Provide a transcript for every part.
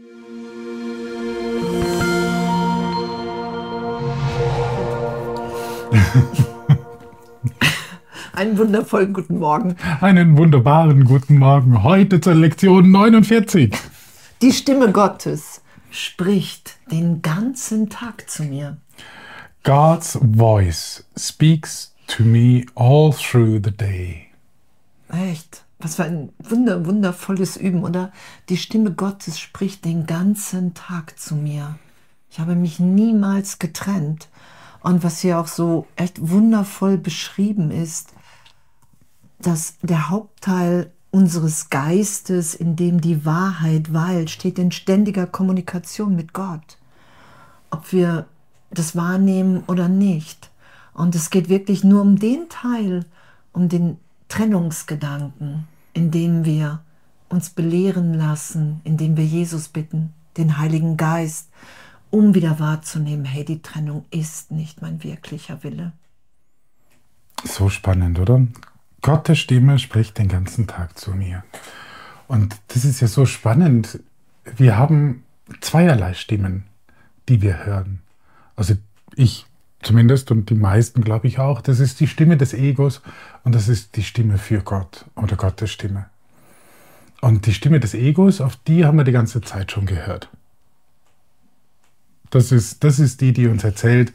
Einen wundervollen guten Morgen. Einen wunderbaren guten Morgen. Heute zur Lektion 49. Die Stimme Gottes spricht den ganzen Tag zu mir. God's voice speaks to me all through the day. Echt? Was für ein wunder, wundervolles Üben, oder? Die Stimme Gottes spricht den ganzen Tag zu mir. Ich habe mich niemals getrennt. Und was hier auch so echt wundervoll beschrieben ist, dass der Hauptteil unseres Geistes, in dem die Wahrheit weilt, steht in ständiger Kommunikation mit Gott. Ob wir das wahrnehmen oder nicht. Und es geht wirklich nur um den Teil, um den Trennungsgedanken, in dem wir uns belehren lassen, indem wir Jesus bitten, den Heiligen Geist, um wieder wahrzunehmen, hey, die Trennung ist nicht mein wirklicher Wille. So spannend, oder? Gottes Stimme spricht den ganzen Tag zu mir. Und das ist ja so spannend. Wir haben zweierlei Stimmen, die wir hören. Also ich zumindest und die meisten glaube ich auch. Das ist die Stimme des Egos und das ist die Stimme für Gott oder Gottes Stimme. Und die Stimme des Egos, auf die haben wir die ganze Zeit schon gehört. Das ist, das ist die, die uns erzählt,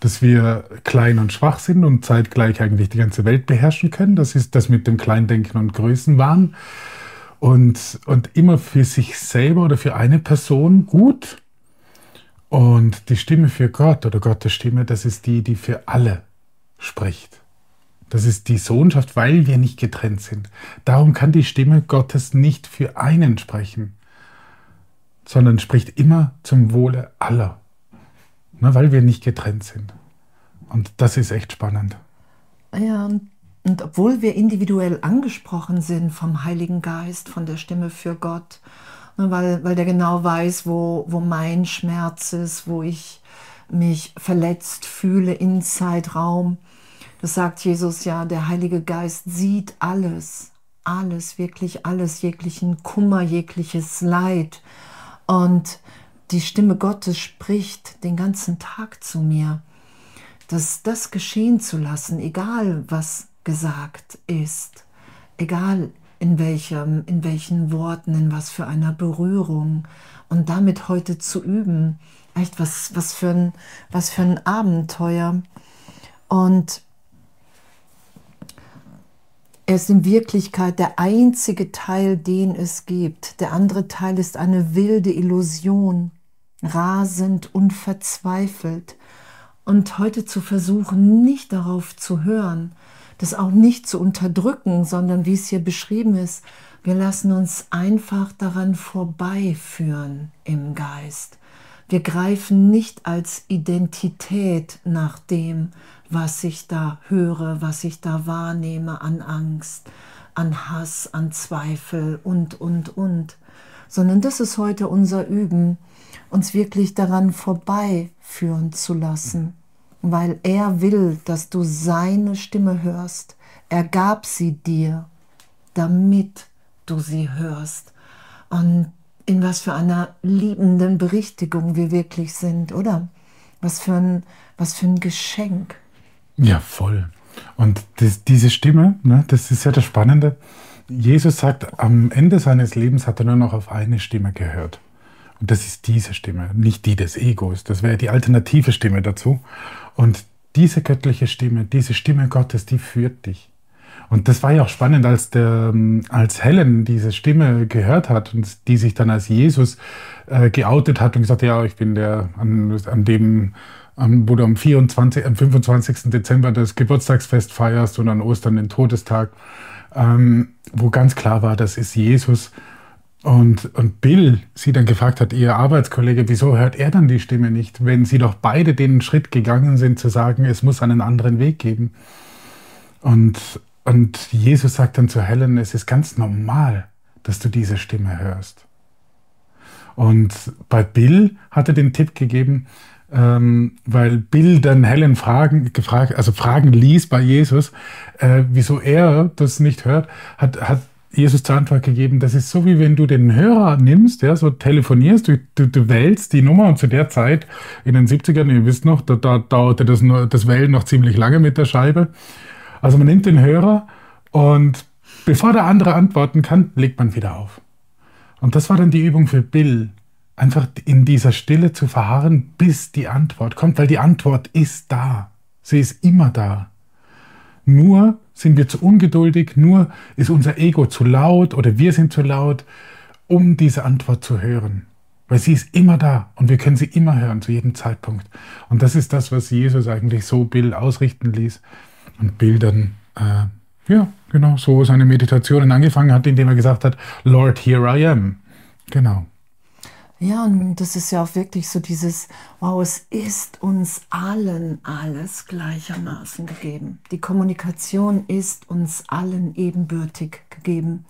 dass wir klein und schwach sind und zeitgleich eigentlich die ganze Welt beherrschen können. Das ist das mit dem Kleindenken und Größenwahn. Und, und immer für sich selber oder für eine Person gut. Und die Stimme für Gott oder Gottes Stimme, das ist die, die für alle spricht. Das ist die Sohnschaft, weil wir nicht getrennt sind. Darum kann die Stimme Gottes nicht für einen sprechen, sondern spricht immer zum Wohle aller ne, weil wir nicht getrennt sind. Und das ist echt spannend. Ja, und, und obwohl wir individuell angesprochen sind vom Heiligen Geist, von der Stimme für Gott, weil, weil der genau weiß, wo, wo mein Schmerz ist, wo ich mich verletzt fühle in Zeitraum. Das sagt Jesus ja, der Heilige Geist sieht alles, alles, wirklich alles, jeglichen Kummer, jegliches Leid. Und die Stimme Gottes spricht den ganzen Tag zu mir, dass das geschehen zu lassen, egal was gesagt ist, egal in welchem, in welchen Worten, in was für einer Berührung und damit heute zu üben, echt was, was für ein, was für ein Abenteuer. Und er ist in Wirklichkeit der einzige Teil, den es gibt. Der andere Teil ist eine wilde Illusion rasend und verzweifelt. Und heute zu versuchen, nicht darauf zu hören, das auch nicht zu unterdrücken, sondern wie es hier beschrieben ist, wir lassen uns einfach daran vorbeiführen im Geist. Wir greifen nicht als Identität nach dem, was ich da höre, was ich da wahrnehme an Angst, an Hass, an Zweifel und, und, und, sondern das ist heute unser Üben, uns wirklich daran vorbeiführen zu lassen, weil er will, dass du seine Stimme hörst. Er gab sie dir, damit du sie hörst. Und in was für einer liebenden Berichtigung wir wirklich sind, oder? Was für ein, was für ein Geschenk. Ja, voll. Und das, diese Stimme, ne, das ist ja das Spannende. Jesus sagt, am Ende seines Lebens hat er nur noch auf eine Stimme gehört. Und das ist diese Stimme, nicht die des Egos. Das wäre die alternative Stimme dazu. Und diese göttliche Stimme, diese Stimme Gottes, die führt dich. Und das war ja auch spannend, als, der, als Helen diese Stimme gehört hat und die sich dann als Jesus äh, geoutet hat und gesagt, ja, ich bin der, an, an dem, an, wo du am, 24, am 25. Dezember das Geburtstagsfest feierst und an Ostern den Todestag, ähm, wo ganz klar war, das ist Jesus und, und Bill sie dann gefragt hat, ihr Arbeitskollege, wieso hört er dann die Stimme nicht, wenn sie doch beide den Schritt gegangen sind, zu sagen, es muss einen anderen Weg geben. Und, und Jesus sagt dann zu Helen, es ist ganz normal, dass du diese Stimme hörst. Und bei Bill hat er den Tipp gegeben, ähm, weil Bill dann Helen Fragen, gefragt, also Fragen ließ bei Jesus, äh, wieso er das nicht hört, hat, hat Jesus zur Antwort gegeben, das ist so wie wenn du den Hörer nimmst, ja, so telefonierst, du, du, du wählst die Nummer und zu der Zeit in den 70ern, ihr wisst noch, da, da dauerte das, das Wählen noch ziemlich lange mit der Scheibe. Also man nimmt den Hörer und bevor der andere antworten kann, legt man wieder auf. Und das war dann die Übung für Bill, einfach in dieser Stille zu verharren, bis die Antwort kommt, weil die Antwort ist da. Sie ist immer da. Nur sind wir zu ungeduldig, nur ist unser Ego zu laut oder wir sind zu laut, um diese Antwort zu hören. Weil sie ist immer da und wir können sie immer hören, zu jedem Zeitpunkt. Und das ist das, was Jesus eigentlich so Bill ausrichten ließ und Bill dann, äh, ja, genau, so seine Meditationen angefangen hat, indem er gesagt hat, Lord, here I am. Genau. Ja, und das ist ja auch wirklich so dieses, wow, es ist uns allen alles gleichermaßen gegeben. Die Kommunikation ist uns allen ebenbürtig gegeben.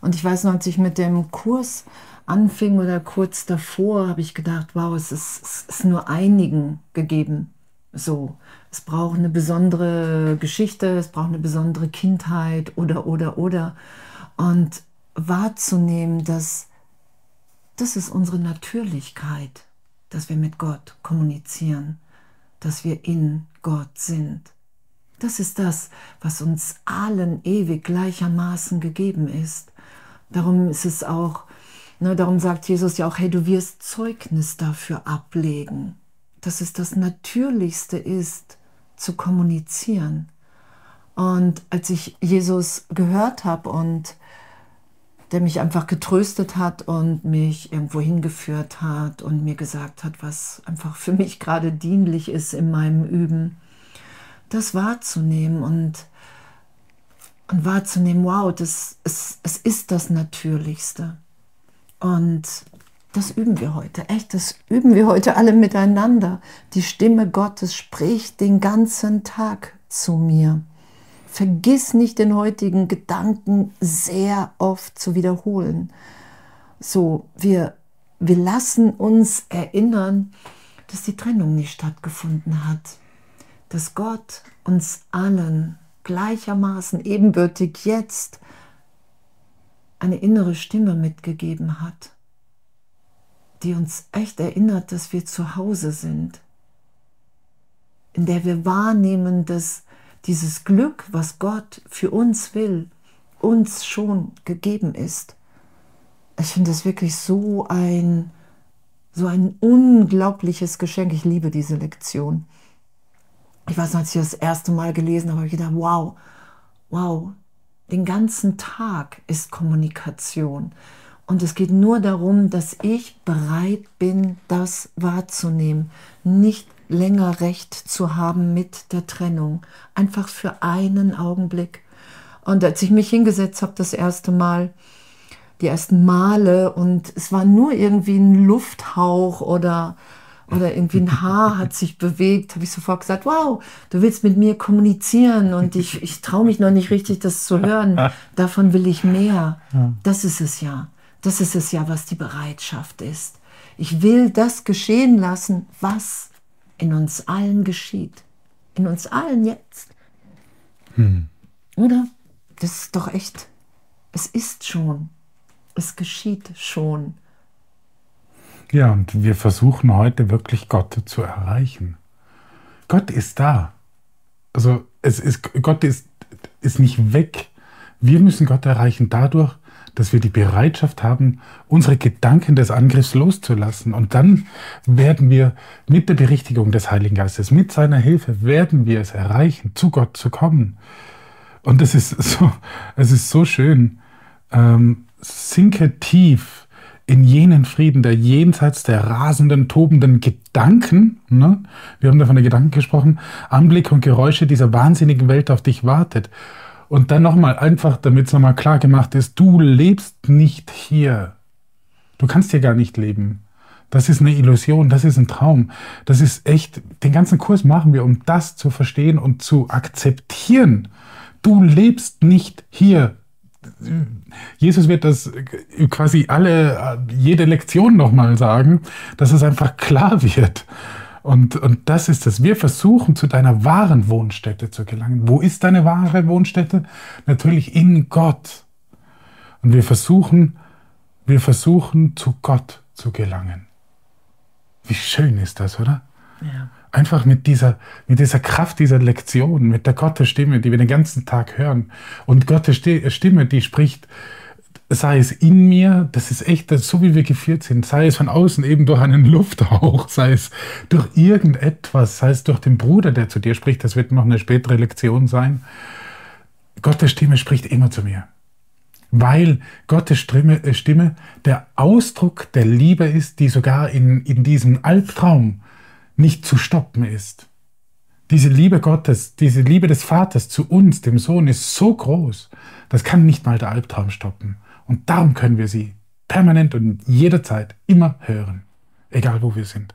Und ich weiß noch, als ich mit dem Kurs anfing oder kurz davor, habe ich gedacht, wow, es ist, es ist nur einigen gegeben. So, es braucht eine besondere Geschichte, es braucht eine besondere Kindheit oder, oder, oder. Und wahrzunehmen, dass das ist unsere Natürlichkeit, dass wir mit Gott kommunizieren, dass wir in Gott sind. Das ist das, was uns allen ewig gleichermaßen gegeben ist. Darum ist es auch, ne, darum sagt Jesus ja auch, hey, du wirst Zeugnis dafür ablegen, dass es das Natürlichste ist, zu kommunizieren. Und als ich Jesus gehört habe und der mich einfach getröstet hat und mich irgendwo hingeführt hat und mir gesagt hat, was einfach für mich gerade dienlich ist in meinem Üben, das wahrzunehmen und, und wahrzunehmen, wow, das, es, es ist das Natürlichste. Und das üben wir heute, echt, das üben wir heute alle miteinander. Die Stimme Gottes spricht den ganzen Tag zu mir. Vergiss nicht den heutigen Gedanken sehr oft zu wiederholen. So, wir, wir lassen uns erinnern, dass die Trennung nicht stattgefunden hat, dass Gott uns allen gleichermaßen ebenbürtig jetzt eine innere Stimme mitgegeben hat, die uns echt erinnert, dass wir zu Hause sind, in der wir wahrnehmen, dass dieses Glück, was Gott für uns will, uns schon gegeben ist. Ich finde das wirklich so ein, so ein unglaubliches Geschenk. Ich liebe diese Lektion. Ich weiß als ich das erste Mal gelesen habe, habe ich gedacht, wow, wow, den ganzen Tag ist Kommunikation. Und es geht nur darum, dass ich bereit bin, das wahrzunehmen, nicht länger recht zu haben mit der Trennung. Einfach für einen Augenblick. Und als ich mich hingesetzt habe, das erste Mal, die ersten Male, und es war nur irgendwie ein Lufthauch oder, oder irgendwie ein Haar hat sich bewegt, habe ich sofort gesagt, wow, du willst mit mir kommunizieren und ich, ich traue mich noch nicht richtig, das zu hören. Davon will ich mehr. Das ist es ja. Das ist es ja, was die Bereitschaft ist. Ich will das geschehen lassen, was in uns allen geschieht. In uns allen jetzt. Hm. Oder? Das ist doch echt. Es ist schon. Es geschieht schon. Ja, und wir versuchen heute wirklich Gott zu erreichen. Gott ist da. Also es ist, Gott ist, ist nicht weg. Wir müssen Gott erreichen dadurch, dass wir die Bereitschaft haben, unsere Gedanken des Angriffs loszulassen. Und dann werden wir mit der Berichtigung des Heiligen Geistes, mit seiner Hilfe, werden wir es erreichen, zu Gott zu kommen. Und es ist so, es ist so schön. Ähm, sinke tief in jenen Frieden, der jenseits der rasenden, tobenden Gedanken, ne? wir haben da von den Gedanken gesprochen, Anblick und Geräusche dieser wahnsinnigen Welt auf dich wartet. Und dann nochmal einfach, damit es nochmal klar gemacht ist, du lebst nicht hier. Du kannst hier gar nicht leben. Das ist eine Illusion, das ist ein Traum. Das ist echt, den ganzen Kurs machen wir, um das zu verstehen und zu akzeptieren. Du lebst nicht hier. Jesus wird das quasi alle, jede Lektion nochmal sagen, dass es einfach klar wird. Und, und das ist es. Wir versuchen zu deiner wahren Wohnstätte zu gelangen. Wo ist deine wahre Wohnstätte? Natürlich in Gott. Und wir versuchen, wir versuchen zu Gott zu gelangen. Wie schön ist das, oder? Ja. Einfach mit dieser, mit dieser Kraft dieser Lektion, mit der Gottes Stimme, die wir den ganzen Tag hören. Und Gottes Stimme, die spricht, sei es in mir, das ist echt, das so wie wir geführt sind, sei es von außen eben durch einen Lufthauch, sei es durch irgendetwas, sei es durch den Bruder, der zu dir spricht, das wird noch eine spätere Lektion sein. Gottes Stimme spricht immer zu mir. Weil Gottes Stimme, äh, Stimme der Ausdruck der Liebe ist, die sogar in, in diesem Albtraum nicht zu stoppen ist. Diese Liebe Gottes, diese Liebe des Vaters zu uns, dem Sohn, ist so groß, das kann nicht mal der Albtraum stoppen. Und darum können wir sie permanent und jederzeit immer hören, egal wo wir sind.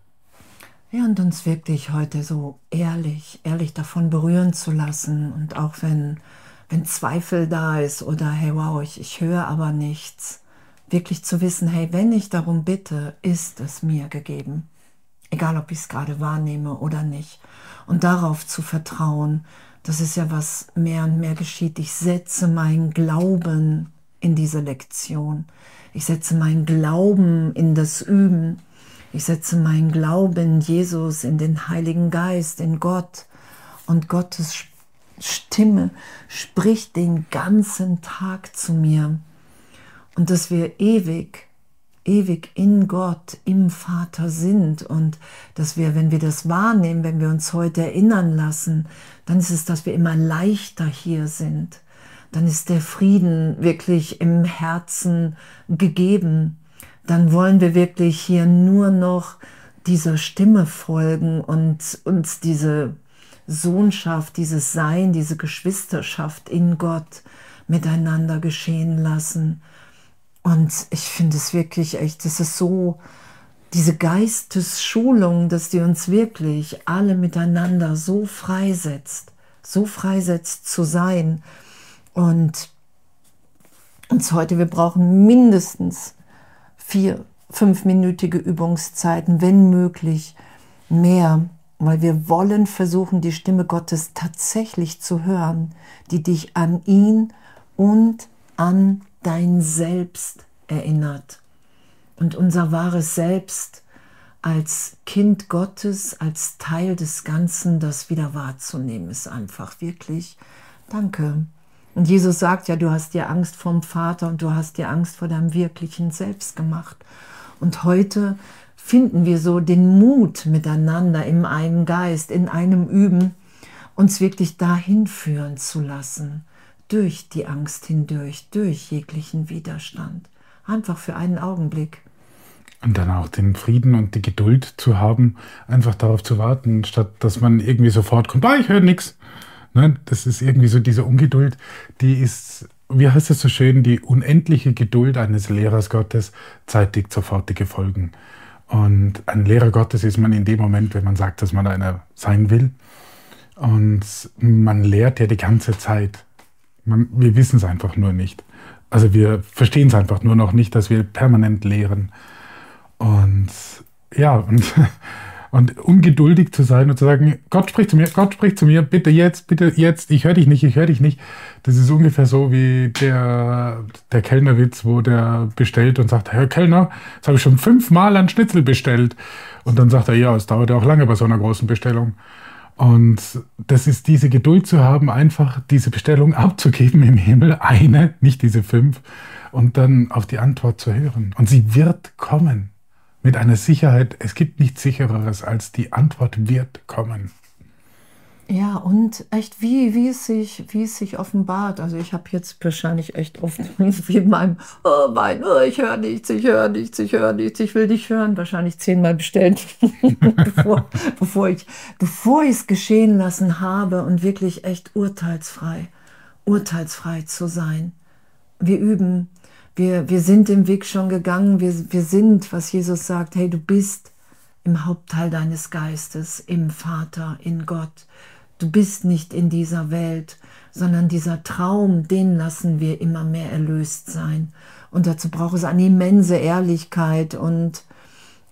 Ja, und uns wirklich heute so ehrlich, ehrlich davon berühren zu lassen und auch wenn, wenn Zweifel da ist oder hey, wow, ich, ich höre aber nichts, wirklich zu wissen, hey, wenn ich darum bitte, ist es mir gegeben egal ob ich es gerade wahrnehme oder nicht. Und darauf zu vertrauen, das ist ja was mehr und mehr geschieht. Ich setze meinen Glauben in diese Lektion. Ich setze meinen Glauben in das Üben. Ich setze meinen Glauben in Jesus, in den Heiligen Geist, in Gott. Und Gottes Stimme spricht den ganzen Tag zu mir. Und dass wir ewig ewig in Gott, im Vater sind und dass wir, wenn wir das wahrnehmen, wenn wir uns heute erinnern lassen, dann ist es, dass wir immer leichter hier sind. Dann ist der Frieden wirklich im Herzen gegeben. Dann wollen wir wirklich hier nur noch dieser Stimme folgen und uns diese Sohnschaft, dieses Sein, diese Geschwisterschaft in Gott miteinander geschehen lassen. Und ich finde es wirklich echt, das ist so, diese Geistesschulung, dass die uns wirklich alle miteinander so freisetzt, so freisetzt zu sein. Und uns heute, wir brauchen mindestens vier, fünfminütige Übungszeiten, wenn möglich mehr, weil wir wollen versuchen, die Stimme Gottes tatsächlich zu hören, die dich an ihn und an dein Selbst erinnert. Und unser wahres Selbst als Kind Gottes, als Teil des Ganzen, das wieder wahrzunehmen, ist einfach wirklich Danke. Und Jesus sagt ja, du hast dir Angst vom Vater und du hast dir Angst vor deinem wirklichen Selbst gemacht. Und heute finden wir so den Mut miteinander im einen Geist, in einem Üben, uns wirklich dahin führen zu lassen durch die Angst hindurch, durch jeglichen Widerstand. Einfach für einen Augenblick. Und dann auch den Frieden und die Geduld zu haben, einfach darauf zu warten, statt dass man irgendwie sofort kommt, ah, ich höre nichts. Nein, das ist irgendwie so diese Ungeduld, die ist, wie heißt es so schön, die unendliche Geduld eines Lehrers Gottes zeitigt sofortige Folgen. Und ein Lehrer Gottes ist man in dem Moment, wenn man sagt, dass man einer sein will. Und man lehrt ja die ganze Zeit. Man, wir wissen es einfach nur nicht. Also wir verstehen es einfach nur noch nicht, dass wir permanent lehren. Und ja, und, und ungeduldig zu sein und zu sagen, Gott spricht zu mir, Gott spricht zu mir, bitte jetzt, bitte jetzt, ich höre dich nicht, ich höre dich nicht. Das ist ungefähr so wie der, der Kellnerwitz, wo der bestellt und sagt, Herr Kellner, jetzt habe ich schon fünfmal ein Schnitzel bestellt. Und dann sagt er, ja, es dauert auch lange bei so einer großen Bestellung. Und das ist diese Geduld zu haben, einfach diese Bestellung abzugeben im Himmel, eine, nicht diese fünf, und dann auf die Antwort zu hören. Und sie wird kommen. Mit einer Sicherheit, es gibt nichts sichereres als die Antwort wird kommen. Ja, und echt, wie, wie, es sich, wie es sich offenbart. Also ich habe jetzt wahrscheinlich echt oft wie in meinem, oh mein, oh, ich höre nichts, ich höre nichts, ich höre nichts, ich will dich hören, wahrscheinlich zehnmal bestellt, bevor, bevor ich bevor es geschehen lassen habe und wirklich echt urteilsfrei, urteilsfrei zu sein. Wir üben, wir, wir sind den Weg schon gegangen, wir, wir sind, was Jesus sagt, hey, du bist im Hauptteil deines Geistes, im Vater, in Gott. Du bist nicht in dieser Welt, sondern dieser Traum, den lassen wir immer mehr erlöst sein. Und dazu braucht es eine immense Ehrlichkeit. Und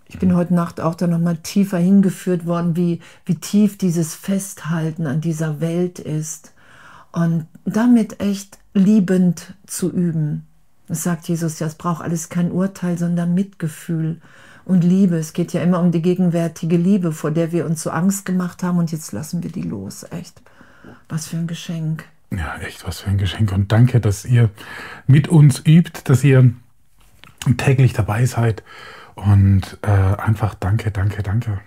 ich bin heute Nacht auch da nochmal tiefer hingeführt worden, wie, wie tief dieses Festhalten an dieser Welt ist. Und damit echt liebend zu üben. Das sagt Jesus ja, es braucht alles kein Urteil, sondern Mitgefühl und Liebe. Es geht ja immer um die gegenwärtige Liebe, vor der wir uns so Angst gemacht haben und jetzt lassen wir die los. Echt. Was für ein Geschenk. Ja, echt, was für ein Geschenk. Und danke, dass ihr mit uns übt, dass ihr täglich dabei seid. Und äh, einfach danke, danke, danke.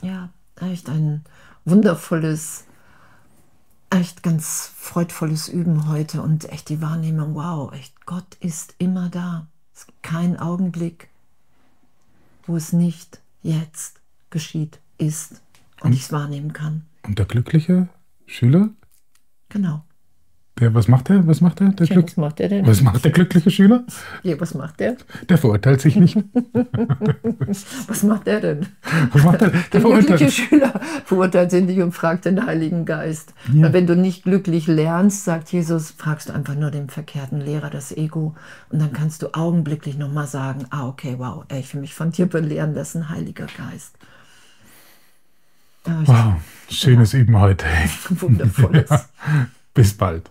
Ja, echt ein wundervolles, echt ganz freudvolles Üben heute und echt die Wahrnehmung, wow, echt, Gott ist immer da. Es gibt keinen Augenblick, wo es nicht jetzt geschieht, ist und, und ich es wahrnehmen kann. Und der glückliche Schüler? Genau. Der, was macht der? Was macht der? der Tja, was macht der denn? Was macht der glückliche Schüler? Ja, was macht der? Der verurteilt sich nicht. was macht der denn? Was macht der? Der, der glückliche Schüler verurteilt sich nicht und fragt den Heiligen Geist. Ja. Wenn du nicht glücklich lernst, sagt Jesus, fragst du einfach nur den verkehrten Lehrer, das Ego. Und dann kannst du augenblicklich nochmal sagen, ah, okay, wow, ey, ich will mich von dir belehren lassen, Heiliger Geist. Ja, wow, schönes ja. Üben heute. Wundervolles. Bis bald.